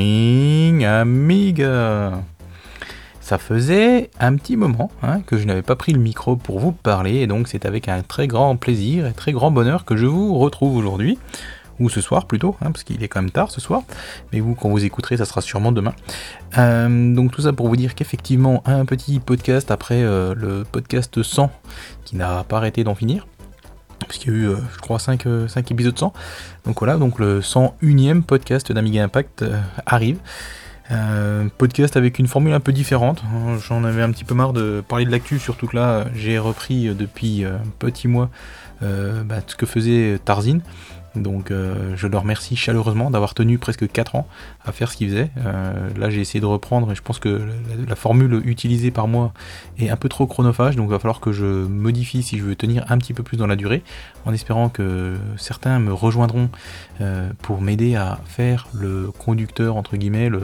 Amiga. Ça faisait un petit moment hein, que je n'avais pas pris le micro pour vous parler, et donc c'est avec un très grand plaisir et très grand bonheur que je vous retrouve aujourd'hui, ou ce soir plutôt, hein, parce qu'il est quand même tard ce soir, mais vous, quand vous écouterez, ça sera sûrement demain. Euh, donc tout ça pour vous dire qu'effectivement, un petit podcast après euh, le podcast 100, qui n'a pas arrêté d'en finir, puisqu'il y a eu, euh, je crois, 5, 5 épisodes 100. Donc voilà, donc le 101ème podcast d'Amiga Impact arrive. Euh, podcast avec une formule un peu différente. J'en avais un petit peu marre de parler de l'actu, surtout que là j'ai repris depuis un petit mois bah, ce que faisait Tarzine. Donc euh, je le remercie chaleureusement d'avoir tenu presque 4 ans à faire ce qu'il faisait. Euh, là j'ai essayé de reprendre et je pense que la, formule utilisée par moi est un peu trop chronophage, donc il va falloir que je modifie si je veux tenir un petit peu plus dans la durée, en espérant que certains me rejoindront euh, pour m'aider à faire le conducteur entre guillemets, le,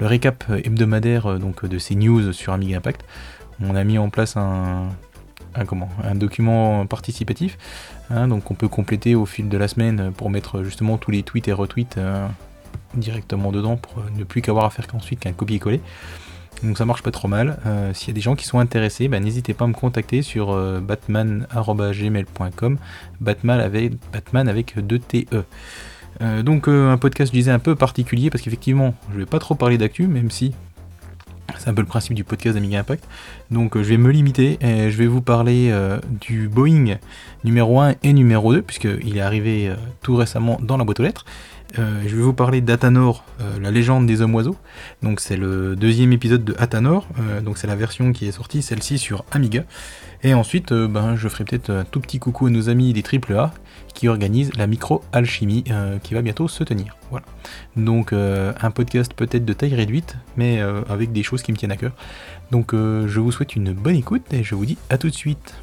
récap hebdomadaire donc, de ces news sur Amiga Impact. On a mis en place un, comment, un document participatif. Hein, donc on peut compléter au fil de la semaine pour mettre justement tous les tweets et retweets euh, directement dedans pour ne plus qu'avoir à faire qu'ensuite qu'un copier-coller. Donc ça marche pas trop mal. Euh, s'il y a des gens qui sont intéressés, bah, n'hésitez pas à me contacter sur euh, batman.gmail.com Batman avec, Batman avec 2 TE. donc un podcast, je disais, un peu particulier parce qu'effectivement, je vais pas trop parler d'actu, même si c'est un peu le principe du podcast d'Amiga Impact. Donc euh, je vais me limiter et je vais vous parler euh, du Boeing numéro 1 et numéro 2, puisqu'il est arrivé euh, tout récemment dans la boîte aux lettres. je vais vous parler d'Atanor, la légende des hommes oiseaux. Donc c'est le deuxième épisode de Atanor, donc c'est la version qui est sortie, celle-ci sur Amiga. Et ensuite, ben, je ferai peut-être un tout petit coucou à nos amis des AAA qui organisent la micro-alchimie qui va bientôt se tenir. Voilà. Donc un podcast peut-être de taille réduite, mais avec des choses qui me tiennent à cœur. Donc je vous souhaite une bonne écoute et je vous dis à tout de suite.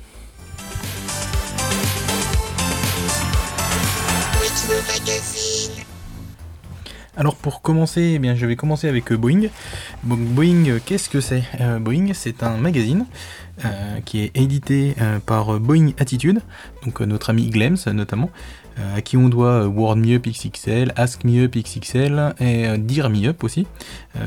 Alors pour commencer, eh bien, je vais commencer avec euh, Boeing. Boeing, euh, qu'est-ce que c'est? Euh, Boeing, c'est un magazine qui est édité par Boeing Attitude, donc notre ami Glems notamment, euh, à qui on doit euh, Word Me Up XXL, Ask XXL et euh, Up aussi.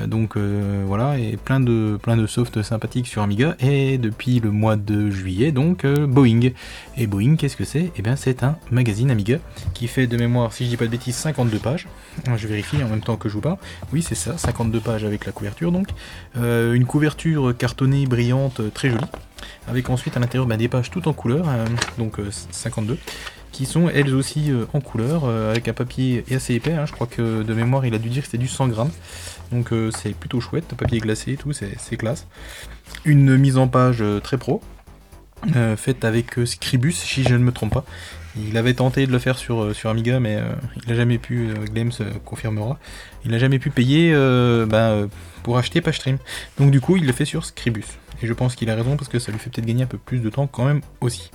donc voilà, et plein de, plein de softs sympathiques sur Amiga. Et depuis le mois de juillet, donc Boeing. Et Boeing, qu'est-ce que c'est? Eh bien, c'est un magazine Amiga qui fait de mémoire, si je dis pas de bêtises, 52 pages. Je vérifie en même temps que je vous parle. Oui, c'est ça, 52 pages avec la couverture donc. une couverture cartonnée, brillante, très jolie avec ensuite à l'intérieur bah, des pages toutes en couleur, donc 52, qui sont elles aussi euh, en couleur, euh, avec un papier assez épais, hein. je crois que de mémoire il a dû dire que c'était du 100 grammes, donc euh, c'est plutôt chouette, papier glacé et tout, c'est classe. Une mise en page très pro, faite avec Scribus si je ne me trompe pas. Il avait tenté de le faire sur, sur Amiga, mais il n'a jamais pu, Glems confirmera, il n'a jamais pu payer ben, pour acheter PageStream. Donc du coup, il le fait sur Scribus. Et je pense qu'il a raison parce que ça lui fait peut-être gagner un peu plus de temps quand même aussi.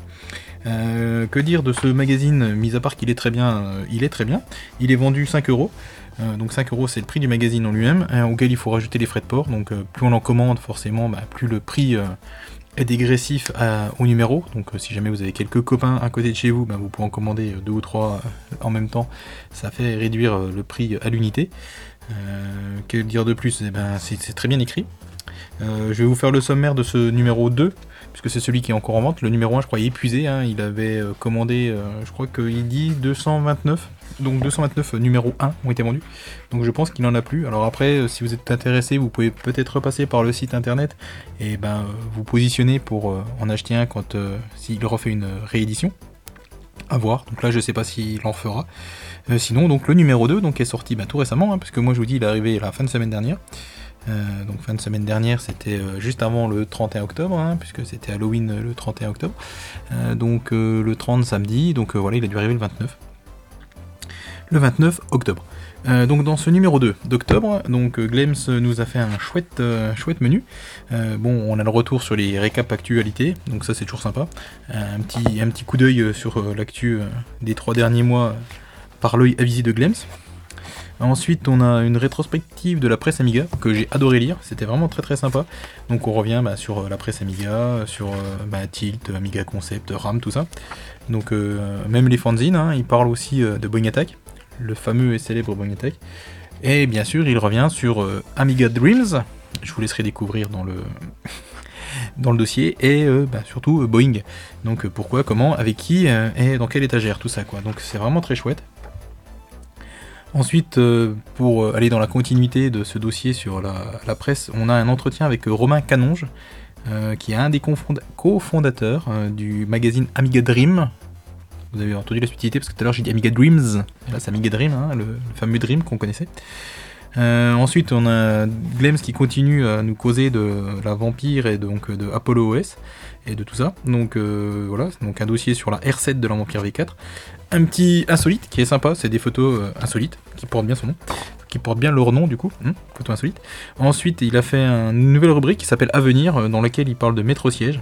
Euh, que dire de ce magazine, mis à part qu'il est très bien, euh, il est très bien. Il est vendu 5 euros. Euh, donc 5 euros c'est le prix du magazine en lui-même, hein, auquel il faut rajouter les frais de port. Donc plus on en commande forcément, bah, plus le prix est dégressif au numéro. Donc si jamais vous avez quelques copains à côté de chez vous, bah, vous pouvez en commander deux ou trois en même temps. Ça fait réduire le prix à l'unité. que dire de plus? Eh ben, C'est très bien écrit. Je vais vous faire le sommaire de ce numéro 2 puisque c'est celui qui est encore en vente. Le numéro 1, je crois, est épuisé. Hein. Il avait euh, commandé, euh, je crois qu'il dit 229. Donc 229 euh, numéro 1 ont été vendus. Donc je pense qu'il n'en a plus. Alors après, si vous êtes intéressé, vous pouvez peut-être repasser par le site internet et ben vous positionner pour en acheter un quand s'il refait une réédition. À voir. Donc là, je sais pas s'il en fera. sinon, donc le numéro 2 donc, est sorti ben, tout récemment, hein, puisque moi je vous dis, il est arrivé la fin de semaine dernière. Euh, donc fin de semaine dernière, c'était euh, juste avant le 31 octobre, hein, puisque c'était Halloween euh, le 31 octobre. donc le 30 samedi, donc voilà, il a dû arriver le 29. Le 29 octobre. donc dans ce numéro 2 d'octobre, donc Glems nous a fait un chouette, chouette menu. bon, on a le retour sur les récaps actualités, donc ça c'est toujours sympa. un, petit, un petit coup d'œil sur l'actu des trois derniers mois par l'œil avisé de Glems. Ensuite, on a une rétrospective de la presse Amiga que j'ai adoré lire, c'était vraiment très très sympa. Donc on revient bah, sur euh, la presse Amiga, sur euh, bah, Tilt, Amiga Concept, RAM, tout ça. Donc euh, même les fanzines, hein, ils parlent aussi de Boeing Attack, le fameux et célèbre Boeing Tech. Et bien sûr, il revient sur Amiga Dreams. Je vous laisserai découvrir dans le, dans le dossier. Et bah, surtout Boeing. Donc pourquoi, comment, avec qui et dans quelle étagère, tout ça quoi. Donc c'est vraiment très chouette. Ensuite, pour aller dans la continuité de ce dossier sur la, presse, on a un entretien avec Romain Canonge, qui est un des cofondateurs du magazine Amiga Dream, vous avez entendu la subtilité parce que tout à l'heure j'ai dit Amiga Dreams. Là c'est Amiga Dream, hein, le, fameux Dream qu'on connaissait. Euh, ensuite on a Glems qui continue à nous causer de la Vampire et donc de Apollo OS et de tout ça. Donc euh, voilà, donc un dossier sur la R7 de la Vampire V4. Un petit insolite qui est sympa, c'est des photos euh, insolites qui portent bien son nom qui portent bien leur nom du coup, hein, photo insolite. Ensuite, il a fait une nouvelle rubrique qui s'appelle Avenir, dans laquelle il parle de métro siège.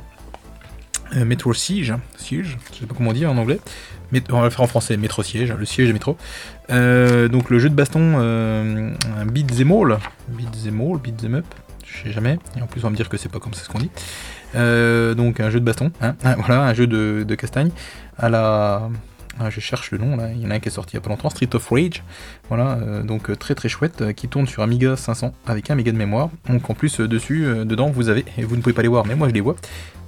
Euh, métro Siege, Siege, je sais pas comment dire en anglais, on va le faire en français, Métro Siège, le siège de métro. Euh, donc le jeu de baston euh, Beat them all, Beat them all, Beat them up, je sais jamais, et en plus on va me dire que c'est pas comme ça ce qu'on dit. Euh, donc un jeu de baston, hein, voilà, un jeu de, de castagne à la ah, je cherche le nom là, il y en a un qui est sorti il y a pas longtemps, Street of Rage, voilà, euh, donc euh, très très chouette, euh, qui tourne sur Amiga 500 avec un méga de mémoire. Donc en plus dessus, dedans vous avez, et vous ne pouvez pas les voir, mais moi je les vois,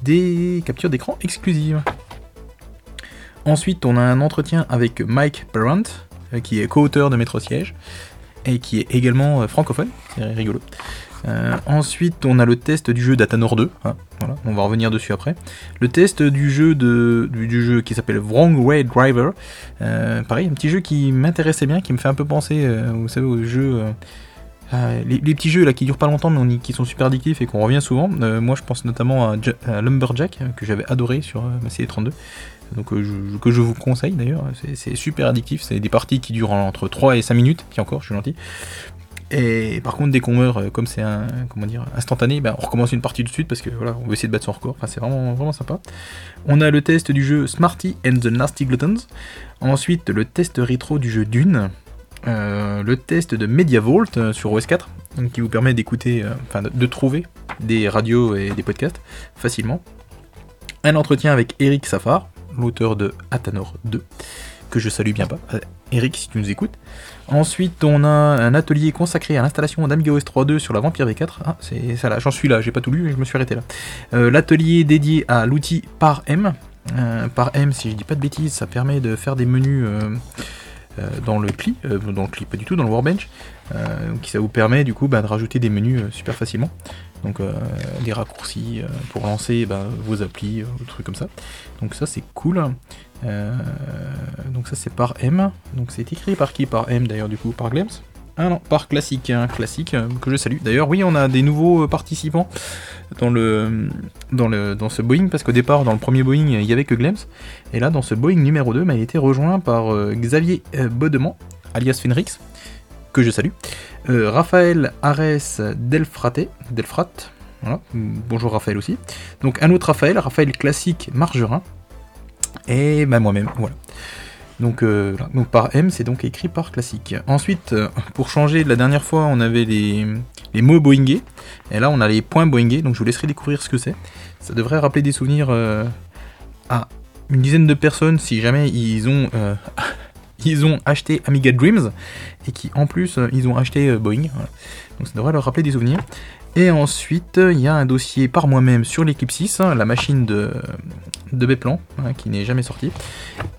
des captures d'écran exclusives. Ensuite, on a un entretien avec Mike Parent, qui est co-auteur de Métro Siège, et qui est également francophone, c'est rigolo. Euh, ensuite, on a le test du jeu Datanor 2. Hein, voilà, on va revenir dessus après. Le test du jeu, de, du, jeu qui s'appelle Wrong Way Driver. Euh, pareil, un petit jeu qui m'intéressait bien, qui me fait un peu penser, euh, vous savez, aux jeux. Les, petits jeux là qui durent pas longtemps mais qui sont super addictifs et qu'on revient souvent. moi je pense notamment à, Lumberjack que j'avais adoré sur ma CD32 donc que je vous conseille d'ailleurs, c'est super addictif, c'est des parties qui durent entre 3 et 5 minutes, puis encore, je suis gentil. Et par contre, dès qu'on meurt, euh, comme c'est un, comment instantané, ben, on recommence une partie tout de suite parce que voilà, on veut essayer de battre son record. Enfin, c'est vraiment, vraiment sympa. On a le test du jeu Smarty and the Nasty Gluttons. Ensuite, le test rétro du jeu Dune. Euh, le test de MediaVault euh, sur OS 4, qui vous permet d'écouter, enfin de, trouver des radios et des podcasts facilement. Un entretien avec Eric Safar, l'auteur de Atanor 2, que je salue bien pas. Eric, si tu nous écoutes. Ensuite, on a un atelier consacré à l'installation d'Amiga OS 3.2 sur la Vampire V4. Ah, c'est ça là, j'en suis là, j'ai pas tout lu, mais je me suis arrêté là. Euh, l'atelier dédié à l'outil par M. Euh, par M, si je dis pas de bêtises, ça permet de faire des menus euh, dans le CLI, dans le CLI pas du tout, dans le Workbench, qui ça vous permet du coup bah, de rajouter des menus super facilement. Donc des raccourcis pour lancer bah, vos applis, ou trucs comme ça. Donc ça c'est cool. Euh, donc ça c'est par M. Donc c'est écrit par qui? Par M d'ailleurs du coup Par Glems? Ah non, par classique, un classique euh, que je salue. D'ailleurs, oui, on a des nouveaux euh, participants dans le dans le dans ce Boeing parce qu'au départ, dans le premier Boeing, il y avait que Glems, et là, dans ce Boeing numéro 2, bah, il a été rejoint par Xavier Bodement, alias Fenrix, que je salue, Raphaël Arès Delfrate, Delfrat, voilà. bonjour Raphaël aussi. Donc un autre Raphaël, Raphaël classique Margerin, et bah, moi-même, voilà. Donc, euh, donc par M, c'est donc écrit par classique. Ensuite, euh, pour changer, la dernière fois, on avait les, les mots Boeingé, et là, on a les points Boeingé, donc je vous laisserai découvrir ce que c'est. Ça devrait rappeler des souvenirs euh, à une dizaine de personnes si jamais ils ont, ils ont acheté Amiga Dreams, et qui en plus, ils ont acheté Boeing. Donc ça devrait leur rappeler des souvenirs. Et ensuite, il y a un dossier par moi-même sur 6, hein, la machine de, de Beplan, hein, qui n'est jamais sortie.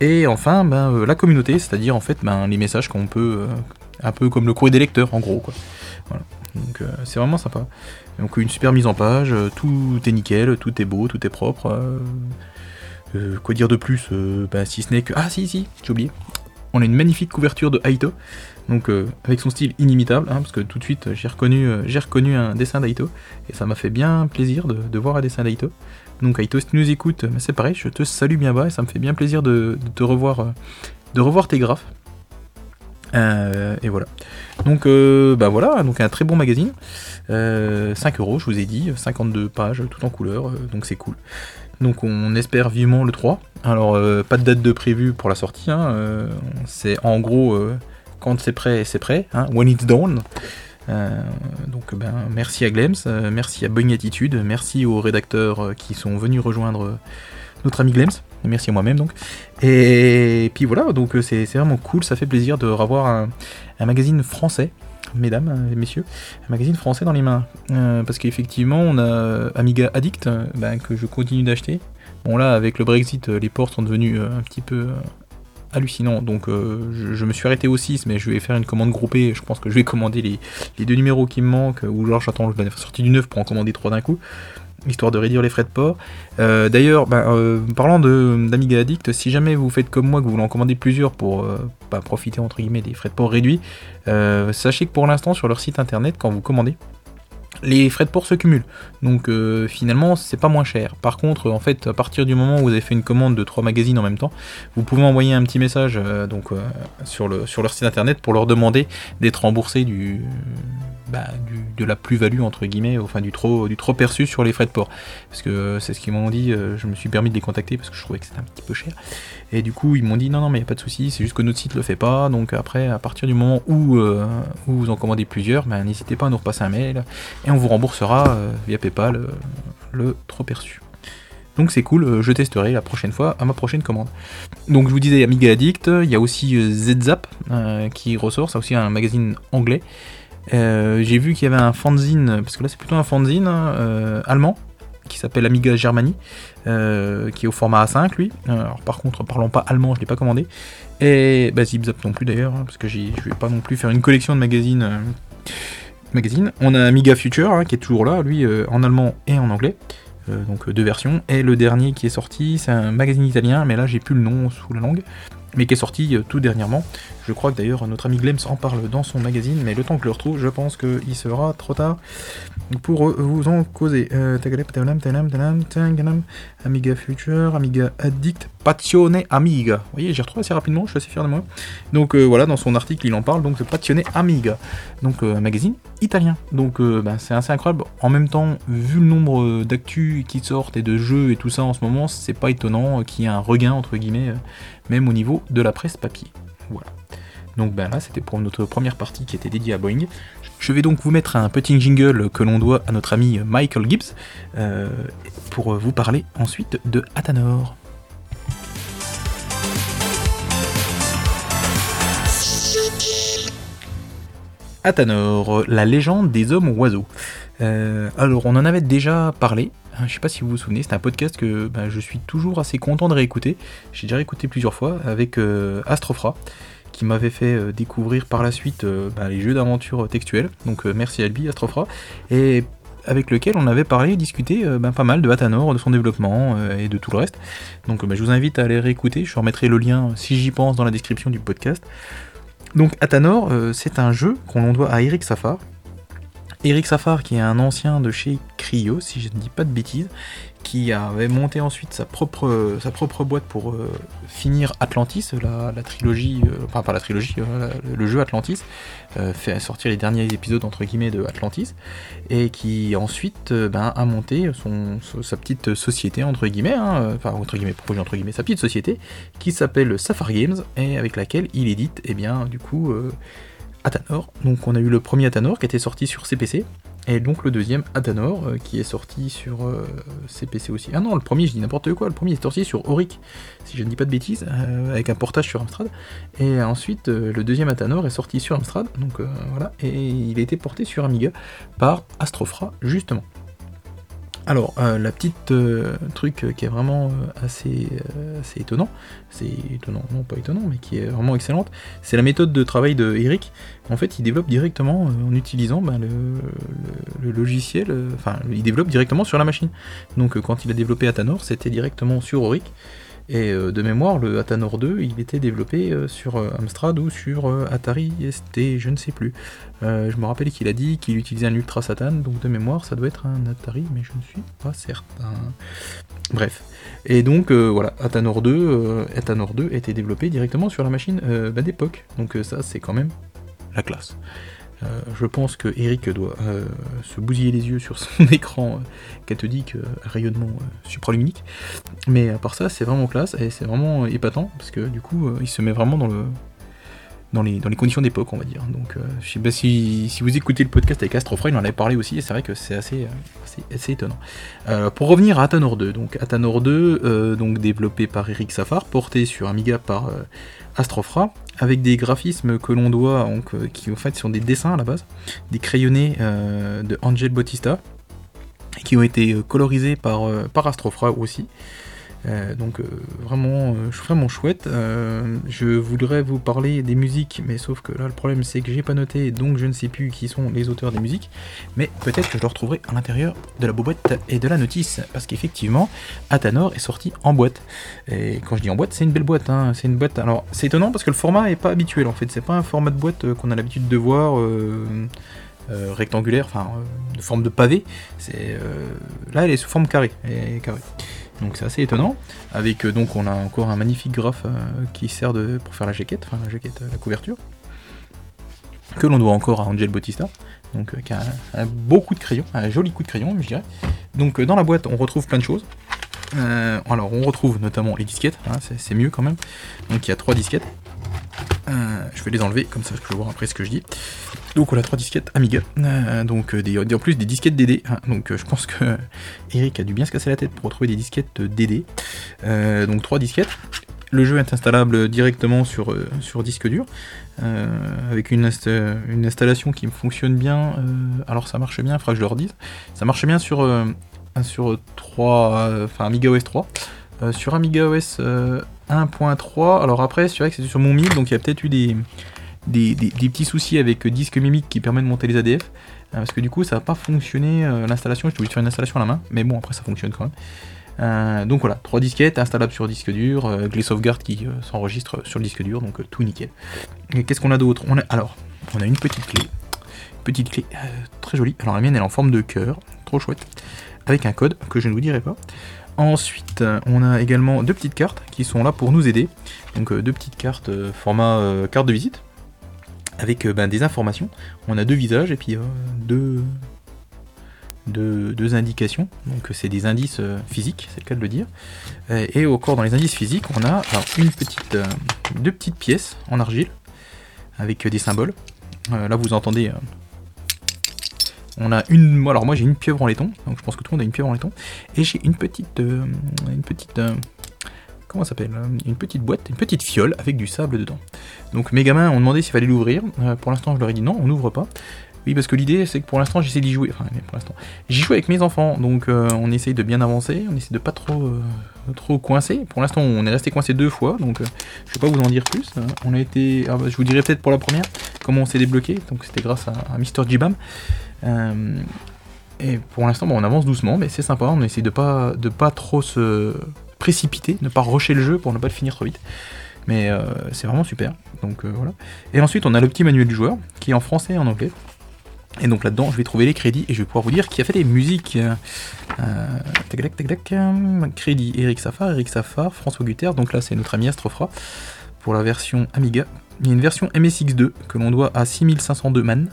Et enfin, ben, euh, la communauté, c'est-à-dire en fait ben, les messages qu'on peut, euh, un peu comme le courrier des lecteurs en gros. Quoi. Donc euh, c'est vraiment sympa. Donc une super mise en page, tout est nickel, tout est beau, tout est propre. quoi dire de plus ben, Si ce n'est que... Ah si, si, j'ai oublié. On a une magnifique couverture de Aito, donc euh, avec son style inimitable, hein, parce que tout de suite j'ai reconnu, euh, j'ai reconnu un dessin d'Aito, et ça m'a fait bien plaisir de, voir un dessin d'Aito. Donc Aito, si tu nous écoutes, c'est pareil, je te salue bien bas, et ça me fait bien plaisir de, te revoir, euh, de revoir tes graphes. et voilà. Donc bah voilà, donc un très bon magazine. 5 euros, je vous ai dit, 52 pages, tout en couleur, donc c'est cool. Donc on espère vivement le 3. Alors pas de date de prévu pour la sortie, hein, c'est en gros quand c'est prêt, c'est prêt. Hein, when it's done. Euh, donc ben, merci à Glems, euh, merci à Boeing Attitude, merci aux rédacteurs euh, qui sont venus rejoindre notre ami Glems. Merci à moi-même donc. Et puis voilà, donc c'est vraiment cool, ça fait plaisir de revoir un magazine français mesdames et messieurs, un magazine français dans les mains. parce qu'effectivement, on a Amiga Addict, ben, que je continue d'acheter. Bon là, avec le Brexit, les ports sont devenus un petit peu hallucinant. Donc euh, je, me suis arrêté au 6, mais je vais faire une commande groupée. Je pense que je vais commander les, deux numéros qui me manquent, ou genre j'attends la sortie du 9 pour en commander trois d'un coup, histoire de réduire les frais de port. Euh, d'ailleurs, ben, euh, parlant d'Amiga Addict, si jamais vous faites comme moi, que vous voulez en commander plusieurs pour pas profiter entre guillemets des frais de port réduits, sachez que pour l'instant sur leur site internet, quand vous commandez, les frais de port se cumulent. Donc euh, finalement, c'est pas moins cher. Par contre, en fait, à partir du moment où vous avez fait une commande de trois magazines en même temps, vous pouvez envoyer un petit message euh, donc, euh, sur, le, sur leur site internet pour leur demander d'être remboursé du, bah, de la plus-value entre guillemets, enfin du trop, du trop perçu sur les frais de port. Parce que c'est ce qu'ils m'ont dit, je me suis permis de les contacter parce que je trouvais que c'était un petit peu cher. Et du coup, ils m'ont dit non, non, mais il n'y a pas de souci, c'est juste que notre site le fait pas. Donc après, à partir du moment où, où vous en commandez plusieurs, ben, n'hésitez pas à nous repasser un mail et on vous remboursera euh, via PayPal euh, le trop perçu. Donc c'est cool, euh, je testerai la prochaine fois à ma prochaine commande. Donc je vous disais Amiga Addict, il y a aussi ZZap qui ressort, c'est aussi un magazine anglais. J'ai vu qu'il y avait un fanzine, parce que là c'est plutôt un fanzine allemand, qui s'appelle Amiga Germany, qui est au format A5 lui. Alors par contre, parlant pas allemand, je l'ai pas commandé. Et bah, ZipZap non plus d'ailleurs, hein, parce que je vais pas non plus faire une collection de magazines magazine. On a Amiga Future hein, qui est toujours là, lui euh, en allemand et en anglais. Euh, donc deux versions. Et le dernier qui est sorti, c'est un magazine italien, mais là j'ai plus le nom sous la langue mais qui est sorti euh, tout dernièrement. Je crois que d'ailleurs notre ami Glems en parle dans son magazine, mais le temps que je le retrouve, je pense qu'il sera trop tard pour euh, vous en causer. Euh, Amiga Future, Amiga Addict, Passionné Amiga. Vous voyez, j'ai retrouvé assez rapidement, je suis assez fier de moi. Donc voilà, dans son article, il en parle, donc Passionné Amiga. Donc un magazine italien. Donc ben, c'est assez incroyable. En même temps, vu le nombre d'actu qui sortent et de jeux et tout ça en ce moment, c'est pas étonnant qu'il y ait un regain entre guillemets même au niveau de la presse papier. Voilà. Donc ben là, c'était pour notre première partie qui était dédiée à Boeing. Je vais donc vous mettre un petit jingle que l'on doit à notre ami Michael Gibbs euh, pour vous parler ensuite de Athanor. Athanor, la légende des hommes oiseaux. Euh, alors, on en avait déjà parlé Hein, je sais pas si vous vous souvenez, c'est un podcast que bah, je suis toujours assez content de réécouter. J'ai déjà réécouté plusieurs fois avec euh, Astrofra, m'avait fait euh, découvrir par la suite euh, bah, les jeux d'aventure textuels. Donc merci Albi, Astrofra. Et avec lequel on avait parlé et discuté bah, pas mal de Athanor, de son développement et de tout le reste. Donc je vous invite à aller réécouter, je remettrai le lien si j'y pense dans la description du podcast. Donc Athanor, c'est un jeu qu'on doit à Eric Safar, Eric Safar, qui est un ancien de chez Cryo, si je ne dis pas de bêtises, qui avait monté ensuite sa propre, sa propre boîte pour euh, finir Atlantis, la, trilogie, euh, enfin pas la trilogie, euh, le jeu Atlantis, fait sortir les derniers épisodes entre guillemets de Atlantis, et qui ensuite ben, a monté son, sa petite société entre guillemets, hein, enfin entre guillemets, projet entre guillemets, sa petite société, qui s'appelle Safar Games, et avec laquelle il édite, et eh bien du coup Athanor. Donc on a eu le premier Athanor qui était sorti sur CPC, et donc le deuxième Athanor euh, qui est sorti sur euh, CPC aussi. Ah non, le premier, je dis n'importe quoi, le premier est sorti sur Auric, si je ne dis pas de bêtises, euh, avec un portage sur Amstrad. Et ensuite, le deuxième Athanor est sorti sur Amstrad, donc voilà, et il a été porté sur Amiga par Astrofra, justement. Alors, euh, la petite euh, truc qui est vraiment euh, assez, étonnant, c'est étonnant, non pas étonnant, mais qui est vraiment excellente, c'est la méthode de travail de Eric. En fait, il développe directement en utilisant ben, le, logiciel, enfin, il développe directement sur la machine. Donc, quand il a développé Athanor, c'était directement sur Auric. Et euh, de mémoire, le Athanor 2, il était développé euh, sur euh, Amstrad ou sur Atari ST, je ne sais plus. je me rappelle qu'il a dit qu'il utilisait un Ultra Satan, donc de mémoire, ça doit être un Atari, mais je ne suis pas certain. Bref. Et donc voilà, Athanor 2, Athanor 2 était développé directement sur la machine bah, d'époque. Donc ça, c'est quand même la classe. Euh, je pense que Eric doit euh, se bousiller les yeux sur son écran euh, cathodique rayonnement supraluminique. Mais à part ça, c'est vraiment classe et c'est vraiment épatant parce que du coup, il se met vraiment dans le dans les, conditions d'époque, on va dire. Donc, euh, sais pas si, vous écoutez le podcast avec Astrofra, il en avait parlé aussi, et c'est vrai que c'est assez, euh, assez, étonnant. Euh, pour revenir à Atanor 2, donc Atanor 2, donc développé par Eric Safar, porté sur Amiga par Astrofra, avec des graphismes que l'on doit, donc, qui en fait sont des dessins à la base, des crayonnés de Angel Bautista, qui ont été colorisés par, par Astrofra aussi. Euh, donc euh, vraiment, euh, vraiment chouette. je voudrais vous parler des musiques, mais sauf que là le problème c'est que j'ai pas noté, donc je ne sais plus qui sont les auteurs des musiques. Mais peut-être que je le retrouverai à l'intérieur de la boîte et de la notice, parce qu'effectivement, Atanor est sorti en boîte. Et quand je dis en boîte, c'est une belle boîte. Hein. c'est une boîte. Alors c'est étonnant parce que le format est pas habituel en fait. C'est pas un format de boîte qu'on a l'habitude de voir. rectangulaire, enfin de forme de pavé. Là, elle est sous forme carrée. carrée. Donc c'est assez étonnant. Avec euh, donc on a encore un magnifique graphe euh, qui sert de, pour faire la jaquette, enfin la jaquette, euh, la couverture. Que l'on doit encore à Angel Bautista. Donc qui a un, beau coup de crayon, un joli coup de crayon, je dirais. Donc dans la boîte on retrouve plein de choses. alors on retrouve notamment les disquettes, hein, c'est mieux quand même. Donc il y a trois disquettes. Je vais les enlever comme ça je peux voir après ce que je dis. Donc on a trois disquettes Amiga, euh, donc euh, en plus des disquettes DD. Hein. donc euh, je pense que Eric a dû bien se casser la tête pour retrouver des disquettes DD. donc trois disquettes. Le jeu est installable directement sur, disque dur, avec une, installation qui fonctionne bien. alors ça marche bien, il faudra que je leur dise. Ça marche bien sur, sur 3, enfin Amiga OS 3. sur Amiga OS 1.3, alors après c'est vrai que c'est sur mon 1000, donc il y a peut-être eu des, petits soucis avec Disque Mimic qui permet de monter les ADF. Euh, parce que du coup, ça n'a pas fonctionné euh, l'installation. J'étais obligé de faire une installation à la main. Mais bon, après, ça fonctionne quand même. Euh, donc voilà, trois disquettes installables sur disque dur, les sauvegardes qui s'enregistrent sur le disque dur, donc tout nickel. Qu'est-ce qu'on a d'autre? On a, Alors, on a une petite clé, petite clé très jolie. Alors la mienne elle est en forme de cœur, trop chouette, avec un code que je ne vous dirai pas. Ensuite, on a également deux petites cartes qui sont là pour nous aider. Donc deux petites cartes format carte de visite avec euh, ben, des informations. On a deux visages et puis euh, deux, deux, indications. Donc c'est des indices euh, physiques, c'est le cas de le dire. et au corps dans les indices physiques, on a une petite, deux petites pièces en argile avec des symboles. là vous entendez. On a une. Alors moi j'ai une pieuvre en laiton, donc je pense que tout le monde a une pieuvre en laiton. Et j'ai une petite. une petite comment s'appelle Une petite boîte, une petite fiole avec du sable dedans. Donc mes gamins ont demandé s'il fallait l'ouvrir. Euh, pour l'instant, je leur ai dit non, on n'ouvre pas. Oui, parce que l'idée, c'est que pour l'instant, j'essaie d'y jouer. Enfin, pour l'instant, j'y joue avec mes enfants, donc euh, on essaye de bien avancer, on essaie de pas trop, euh, trop coincer. Pour l'instant, on est resté coincé deux fois, donc je vais pas vous en dire plus. on a été, ah, bah, je vous dirai peut-être pour la première comment on s'est débloqué. Donc c'était grâce à, à Mr. Jibam. Et pour l'instant, on avance doucement, mais c'est sympa. On essaie de pas, de pas trop se précipiter, ne pas rusher le jeu pour ne pas le finir trop vite. Mais euh, c'est vraiment super. Donc euh, voilà. Et ensuite, on a le petit manuel du joueur qui est en français et en anglais. Et donc là-dedans, je vais trouver les crédits et je vais pouvoir vous dire qui a fait les musiques. Euh, tac, tac, tac, Crédit Eric Safar, Eric Safar, François Guter. Donc là, c'est notre ami Astrofra pour la version Amiga. Il y a une version MSX2 que l'on doit à 6502 man.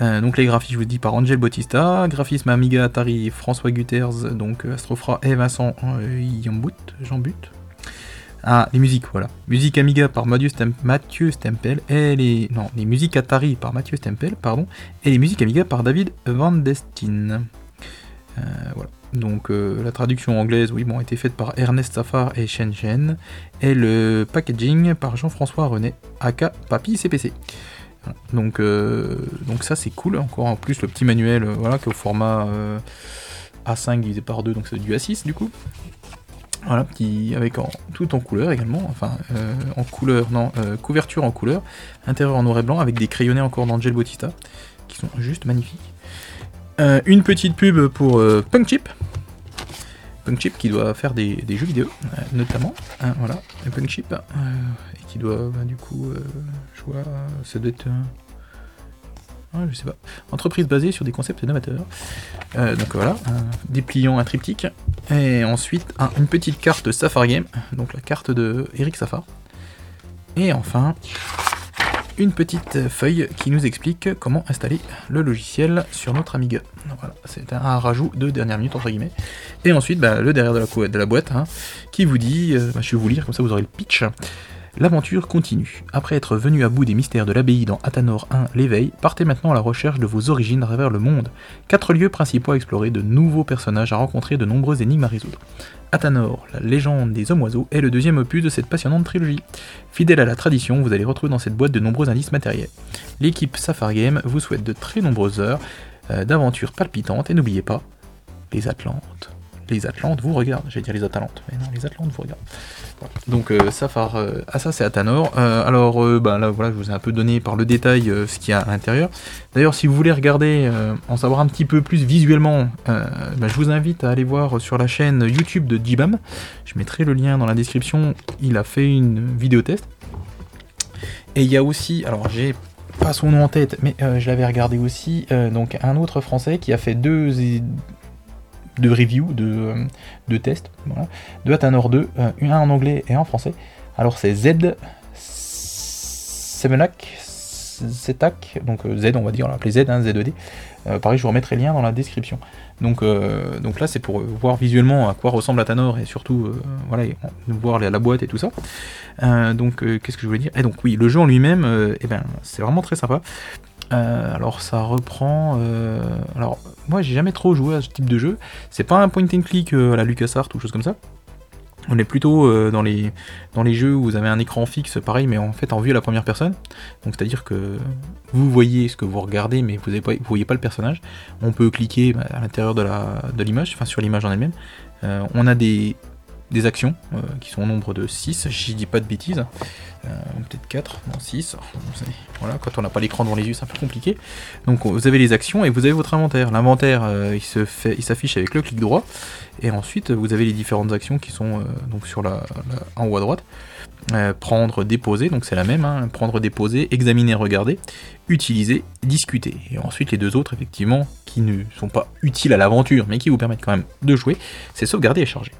Donc les graphiques, je vous dis, par Angel Bautista, graphisme Amiga Atari François Guters, donc Astrofra et Vincent Jambut, Jambut, ah, les musiques, voilà. Musique Amiga par Mathieu, Stempel et les non, les musiques Atari par Mathieu Stempel, pardon, et les musiques Amiga par David Van Destin. Euh, voilà. Donc euh, la traduction anglaise, oui, bon, a été faite par Ernest Safar et Shen Shen, et le packaging par Jean-François René, aka Papy CPC. Donc, euh, donc ça c'est cool. Encore en plus le petit manuel, voilà, qui est au format A5 divisé par 2, donc c'est du A6 du coup. Voilà, petit, avec tout en couleur également, enfin euh, en couleur, non, euh, couverture en couleur, intérieur en noir et blanc, avec des crayonnés encore d'Angel Bautista, qui sont juste magnifiques. Euh, une petite pub pour Punk Chip, Punk Chip qui doit faire des, jeux vidéo, notamment, hein, voilà, Punk Chip, et qui doit, bah, du coup, je vois, ça doit être je sais pas. Entreprise basée sur des concepts novateurs. Euh, donc voilà, dépliant, un triptyque. Et ensuite, une petite carte Safar Game, donc la carte de Eric Safar. Et enfin, une petite feuille qui nous explique comment installer le logiciel sur notre Amiga. Voilà, c'est un rajout de dernière minute entre guillemets. Et ensuite, bah, le derrière de la, boîte, hein, qui vous dit, euh, bah, je vais vous lire, comme ça vous aurez le pitch. L'aventure continue. Après être venu à bout des mystères de l'abbaye dans Athanor 1, l'éveil, partez maintenant à la recherche de vos origines à travers le monde. Quatre lieux principaux à explorer, de nouveaux personnages à rencontrer, de nombreuses énigmes à résoudre. Athanor, la légende des hommes oiseaux, est le deuxième opus de cette passionnante trilogie. Fidèle à la tradition, vous allez retrouver dans cette boîte de nombreux indices matériels. L'équipe Safar Game vous souhaite de très nombreuses heures euh, d'aventures palpitantes et n'oubliez pas, les Atlantes. Les Atlantes vous regardent. J'allais dire les Atalantes, mais non, les Atlantes vous regardent. Donc euh, Safar, euh, ah ça c'est Athanor. Euh, alors euh, bah, là voilà, je vous ai un peu donné par le détail euh, ce qu'il y a à l'intérieur. D'ailleurs, si vous voulez regarder, euh, en savoir un petit peu plus visuellement, euh, bah, je vous invite à aller voir sur la chaîne YouTube de Jibam. Je mettrai le lien dans la description. Il a fait une vidéo test. Et il y a aussi, alors j'ai pas son nom en tête, mais euh, je l'avais regardé aussi, euh, donc un autre français qui a fait deux, deux reviews, de, euh, deux tests, voilà, de 2, euh, un en anglais et un en français. Alors c'est Z Sevenac, Zetac, donc euh, Z on va dire, on l'appelait Z, hein, Z2D. Euh, pareil, je vous remettrai le lien dans la description. Donc, donc là, c'est pour voir visuellement à quoi ressemble Athanor et surtout, voilà, voir la, boîte et tout ça. Donc, qu'est-ce que je voulais dire? Et donc, oui, le jeu en lui-même, eh ben, c'est vraiment très sympa. Euh, alors, ça reprend. euh, alors, moi, j'ai jamais trop joué à ce type de jeu. C'est pas un point and click euh, à la LucasArts ou chose comme ça. On est plutôt dans, les, dans les jeux où vous avez un écran fixe, pareil, mais en fait en vue à la première personne. Donc c'est-à-dire que vous voyez ce que vous regardez, mais vous ne voyez pas le personnage. On peut cliquer bah, à l'intérieur de la- de l'image, enfin sur l'image en elle-même. On a des, des actions euh, qui sont au nombre de 6, je dis pas de bêtises. Euh, Peut-être 4, non 6. Voilà, quand on n'a pas l'écran devant les yeux, c'est un peu compliqué. Donc vous avez les actions et vous avez votre inventaire. L'inventaire, euh, il s'affiche avec le clic droit. Et ensuite, vous avez les différentes actions qui sont sur la, en haut à droite. Prendre, déposer, donc c'est la même. hein, prendre, déposer, examiner, regarder, utiliser, discuter. Et ensuite, les deux autres, effectivement, qui ne sont pas utiles à l'aventure, mais qui vous permettent quand même de jouer, c'est sauvegarder et charger.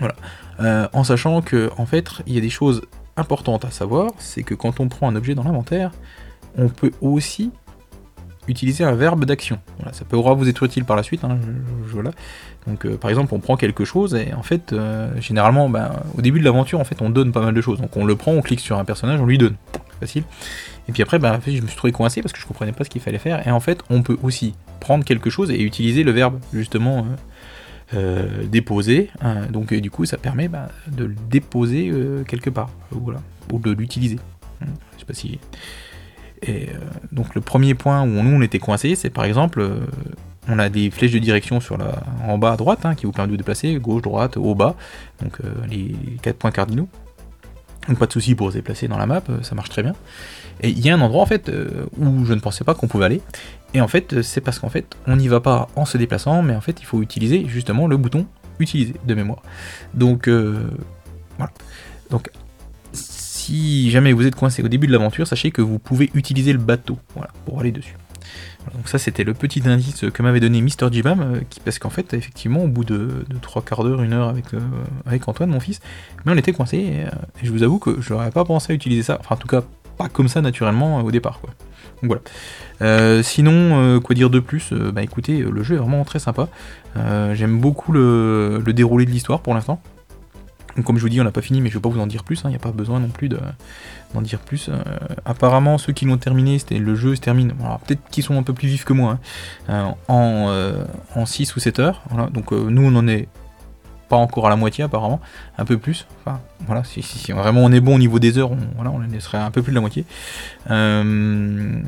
Voilà. Euh, en sachant que, en fait, il y a des choses importantes à savoir, c'est que quand on prend un objet dans l'inventaire, on peut aussi utiliser un verbe d'action. Voilà, ça pourra vous être utile par la suite. hein, voilà. Donc, euh, par exemple, on prend quelque chose et en fait, euh, généralement, ben, au début de l'aventure, en fait, on donne pas mal de choses. Donc, on le prend, on clique sur un personnage, on lui donne. Facile. Et puis après, ben, je me suis trouvé coincé parce que je comprenais pas ce qu'il fallait faire. Et en fait, on peut aussi prendre quelque chose et utiliser le verbe justement euh, euh, déposer. hein. donc, euh, du coup, ça permet ben, de le déposer euh, quelque part, voilà, ou de l'utiliser. Hein, Je sais pas si. Et euh, donc le premier point où nous on était coincé, c'est par exemple, euh, on a des flèches de direction sur la, en bas à droite hein, qui vous permettent de déplacer, gauche, droite, haut, bas, donc euh, les quatre points cardinaux. Donc pas de souci pour se déplacer dans la map, euh, ça marche très bien. Et il y a un endroit en fait euh, où je ne pensais pas qu'on pouvait aller. Et en fait, euh, c'est parce qu'en fait, on n'y va pas en se déplaçant, mais en fait, il faut utiliser justement le bouton utiliser de mémoire. Donc euh, voilà. Donc si jamais vous êtes coincé au début de l'aventure, sachez que vous pouvez utiliser le bateau voilà, pour aller dessus. Donc ça c'était le petit indice que m'avait donné Mr. Jibam, euh, qui, parce qu'en fait effectivement au bout de, de trois quarts d'heure, une heure avec, avec Antoine, mon fils, mais on était coincé et, et je vous avoue que je n'aurais pas pensé à utiliser ça, enfin en tout cas pas comme ça naturellement euh, au départ quoi. Donc voilà. Euh, sinon, euh, quoi dire de plus Bah écoutez, le jeu est vraiment très sympa. J'aime beaucoup le, le déroulé de l'histoire pour l'instant. Comme je vous dis, on n'a pas fini, mais je vais pas vous en dire plus. Il n'y a pas besoin non plus de- d'en dire plus. Apparemment, ceux qui l'ont terminé, c'était le jeu se termine. Peut-être qu'ils sont un peu plus vifs que moi. hein, en, en 6 ou 7 heures. Voilà. Donc, nous, on en est pas encore à la moitié, apparemment. Un peu plus. Enfin, voilà. Si, vraiment on est bon au niveau des heures, on, voilà, on en serait un peu plus de la moitié. Euh,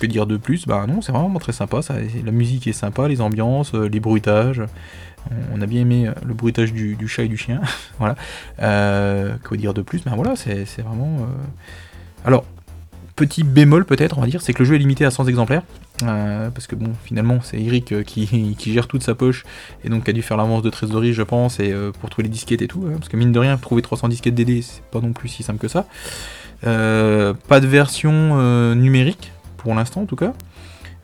que dire de plus? Bah non, c'est vraiment très sympa. Ça, la musique est sympa, les ambiances, euh, les bruitages. On a bien aimé euh, le bruitage du, chat et du chien. voilà. Que dire de plus? Ben voilà, c'est vraiment. Alors, petit bémol peut-être, on va dire, c'est que le jeu est limité à 100 exemplaires. Euh, parce que bon, finalement, c'est Eric euh, qui, gère toute sa poche et donc a dû faire l'avance de trésorerie, je pense, et euh, pour trouver les disquettes et tout. hein, parce que mine de rien, trouver 300 disquettes DD, c'est pas non plus si simple que ça. Pas de version numérique, pour l'instant en tout cas.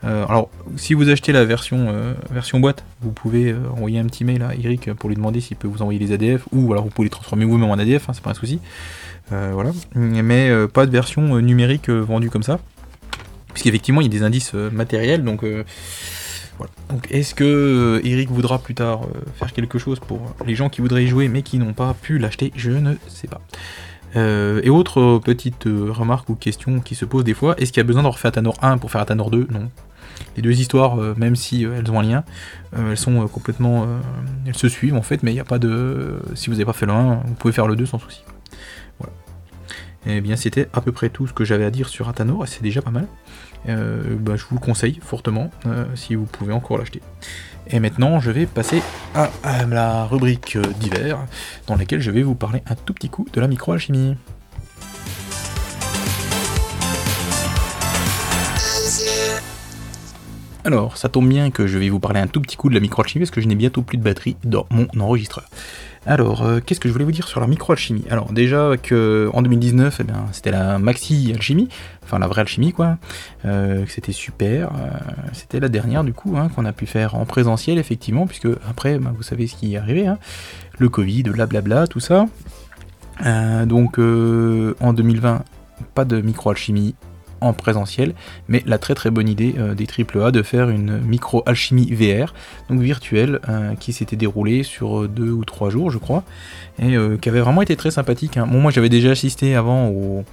Alors, si vous achetez la version, boîte, vous pouvez envoyer un petit mail à Eric pour lui demander s'il peut vous envoyer les ADF, ou alors vous pouvez les transformer vous-même en ADF, hein, c'est pas un souci. Voilà. Mais pas de version numérique vendue comme ça. Puisqu'effectivement, il y a des indices euh, matériels, donc euh, voilà. Donc, est-ce que euh, Eric voudra plus tard faire quelque chose pour les gens qui voudraient y jouer mais qui n'ont pas pu l'acheter? Je ne sais pas. et autre petite remarque ou question qui se pose des fois, est-ce qu'il y a besoin d'en refaire Atanor 1 pour faire Atanor 2 Non. Les deux histoires, même si elles ont un lien, elles sont complètement... elles se suivent en fait, mais il n'y a pas de... Si vous n'avez pas fait le 1, vous pouvez faire le 2 sans souci. Et bien c'était à peu près tout ce que j'avais à dire sur Atanor, et c'est déjà pas mal. Bah, je vous le conseille fortement, si vous pouvez encore l'acheter. Et maintenant, je vais passer à, la rubrique d'hiver, dans laquelle je vais vous parler un tout petit coup de la microalchimie. Alors, ça tombe bien que je vais vous parler un tout petit coup de la microalchimie parce que je n'ai bientôt plus de batterie dans mon enregistreur. Alors, euh, qu'est-ce que je voulais vous dire sur la microalchimie? Alors, déjà que en 2019, eh c'était la maxi alchimie, enfin la vraie alchimie quoi. Euh, c'était super. Euh, c'était la dernière du coup hein, qu'on a pu faire en présentiel effectivement, puisque après, bah, vous savez ce qui est arrivé, hein. le Covid, blablabla, tout ça. donc, en 2020, pas de microalchimie en présentiel, mais la très très bonne idée euh, des AAA de faire une micro-alchimie VR, donc virtuelle, euh, qui s'était déroulée sur deux ou trois jours, je crois, et euh, qui avait vraiment été très sympathique. Hein. Bon, moi j'avais déjà assisté avant au,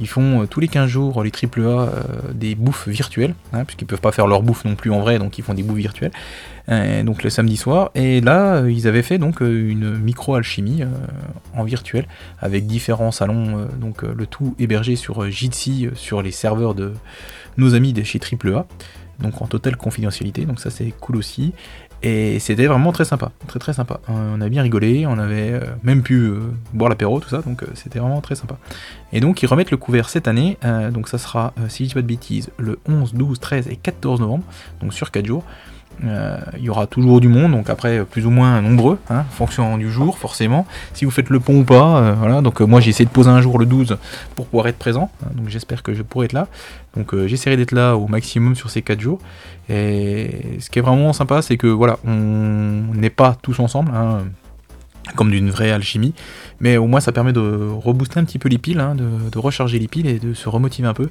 ils font euh, tous les 15 jours, les AAA, euh, des bouffes virtuelles, hein, puisqu'ils peuvent pas faire leur bouffe non plus en vrai, donc ils font des bouffes virtuelles. Euh, donc le samedi soir. Et là, ils avaient fait donc une micro-alchimie en virtuel, avec différents salons, donc le tout hébergé sur Jitsi, sur les serveurs de nos amis de chez AAA donc en totale confidentialité, donc ça c'est cool aussi. Et c'était vraiment très sympa, très très sympa. Euh, on a bien rigolé, on avait euh, même pu euh, boire l'apéro, tout ça, donc c'était vraiment très sympa. Et donc ils remettent le couvert cette année, donc ça sera, si je dis pas de bêtises, le 11, 12, 13 et 14 novembre, donc sur 4 jours. Euh, il y aura toujours du monde, donc après plus ou moins nombreux, hein, en fonction du jour forcément. Si vous faites le pont ou pas, euh, voilà. Donc euh, moi j'ai essayé de poser un jour le 12 pour pouvoir être présent, hein, donc j'espère que je pourrai être là. Donc j'essaierai d'être là au maximum sur ces 4 jours. Et ce qui est vraiment sympa, c'est que voilà, on n'est pas tous ensemble. Hein, comme d'une vraie alchimie, mais au moins ça permet de rebooster un petit peu les piles, de, recharger les piles et de se remotiver un peu,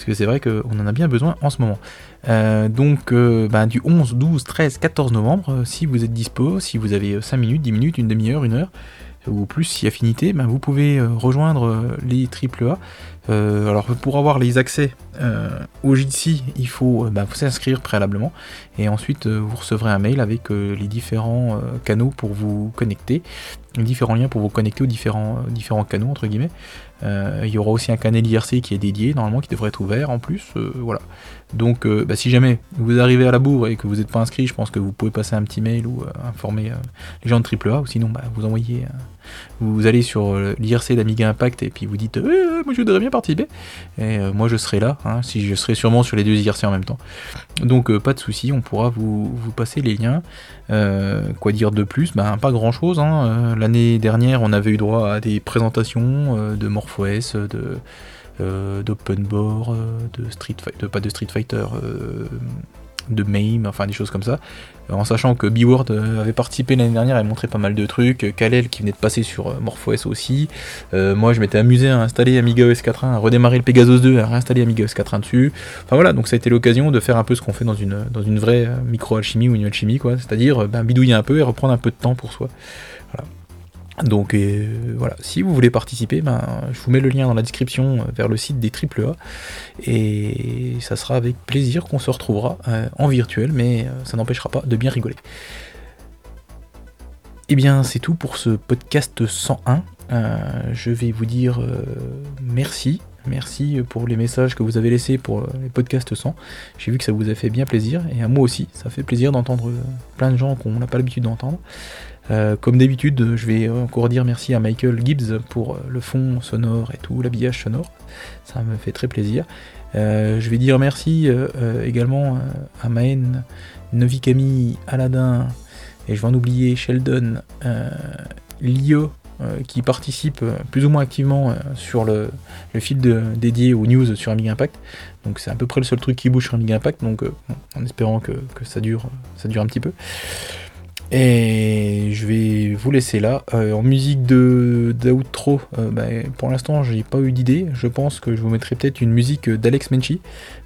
parce que c'est vrai qu'on en a bien besoin en ce moment. Euh, donc euh, bah, du 11, 12, 13, 14 novembre, euh, si vous êtes dispo, si vous avez 5 minutes, 10 minutes, une demi-heure, une heure, ou plus si affinité, bah, vous pouvez rejoindre les AAA. alors pour avoir les accès au Jitsi, il faut bah, s'inscrire préalablement et ensuite vous recevrez un mail avec les différents canaux pour vous connecter, les différents liens pour vous connecter aux différents, différents canaux entre guillemets. Il y aura aussi un canal IRC qui est dédié normalement qui devrait être ouvert en plus, voilà. Donc, euh, bah, si jamais vous arrivez à la bourre et que vous n'êtes pas inscrit, je pense que vous pouvez passer un petit mail ou euh, informer euh, les gens de AAA, ou sinon, bah, vous envoyez, vous allez sur l'IRC d'Amiga Impact et puis vous dites, moi je voudrais bien participer, et moi je serai là, hein, si je serai sûrement sur les deux IRC en même temps. Donc, pas de souci, on pourra vous, passer les liens. quoi dire de plus? Bah, Pas grand chose. Hein. L'année dernière, on avait eu droit à des présentations de MorphOS, de euh, d'open board, euh, de Street Fighter, pas de Street Fighter, euh, de MAME, enfin des choses comme ça. En sachant que B-Word avait participé l'année dernière et montré pas mal de trucs, Kalel qui venait de passer sur MorphOS aussi. moi je m'étais amusé à installer Amiga OS 4.1, à redémarrer le Pegasus 2, à réinstaller Amiga OS 4.1 dessus. Enfin voilà, donc ça a été l'occasion de faire un peu ce qu'on fait dans une, dans une vraie micro-alchimie ou une alchimie, quoi. C'est-à-dire ben, bidouiller un peu et reprendre un peu de temps pour soi. Donc euh, voilà, si vous voulez participer, ben, je vous mets le lien dans la description euh, vers le site des AAA et ça sera avec plaisir qu'on se retrouvera euh, en virtuel, mais ça n'empêchera pas de bien rigoler. Et eh bien c'est tout pour ce podcast 101. je vais vous dire merci. Merci pour les messages que vous avez laissés pour les podcasts 100. J'ai vu que ça vous a fait bien plaisir et à moi aussi, ça fait plaisir d'entendre plein de gens qu'on n'a pas l'habitude d'entendre. Euh, comme d'habitude, je vais encore dire merci à Michael Gibbs pour euh, le fond sonore et tout, l'habillage sonore. Ça me fait très plaisir. Euh, je vais dire merci également à Maën, Novikami, Aladdin, et je vais en oublier Sheldon, Lio, qui participe plus ou moins activement sur le, le fil dédié aux news sur Amiga Impact. Donc c'est à peu près le seul truc qui bouge sur Amiga Impact, donc en espérant que, que, ça, dure, ça dure un petit peu. Et je vais vous laisser là. Euh, en musique de d'outro, euh, bah, pour l'instant j'ai pas eu d'idée. Je pense que je vous mettrai peut-être une musique d'Alex Menchi,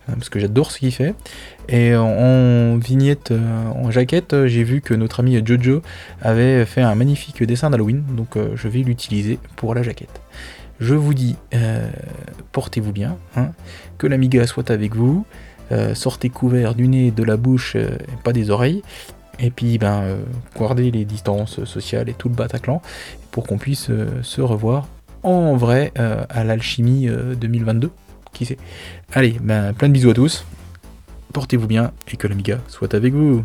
euh, parce que j'adore ce qu'il fait. Et en, vignette, en jaquette, j'ai vu que notre ami Jojo avait fait un magnifique dessin d'Halloween, donc je vais l'utiliser pour la jaquette. Je vous dis, portez-vous bien, hein, que l'Amiga soit avec vous, sortez couvert du nez, de la bouche, et pas des oreilles, et puis ben, gardez les distances sociales et tout le Bataclan, pour qu'on puisse se revoir en vrai à l'alchimie 2022 qui sait? Allez, ben, plein de bisous à tous, portez-vous bien et que l'Amiga soit avec vous.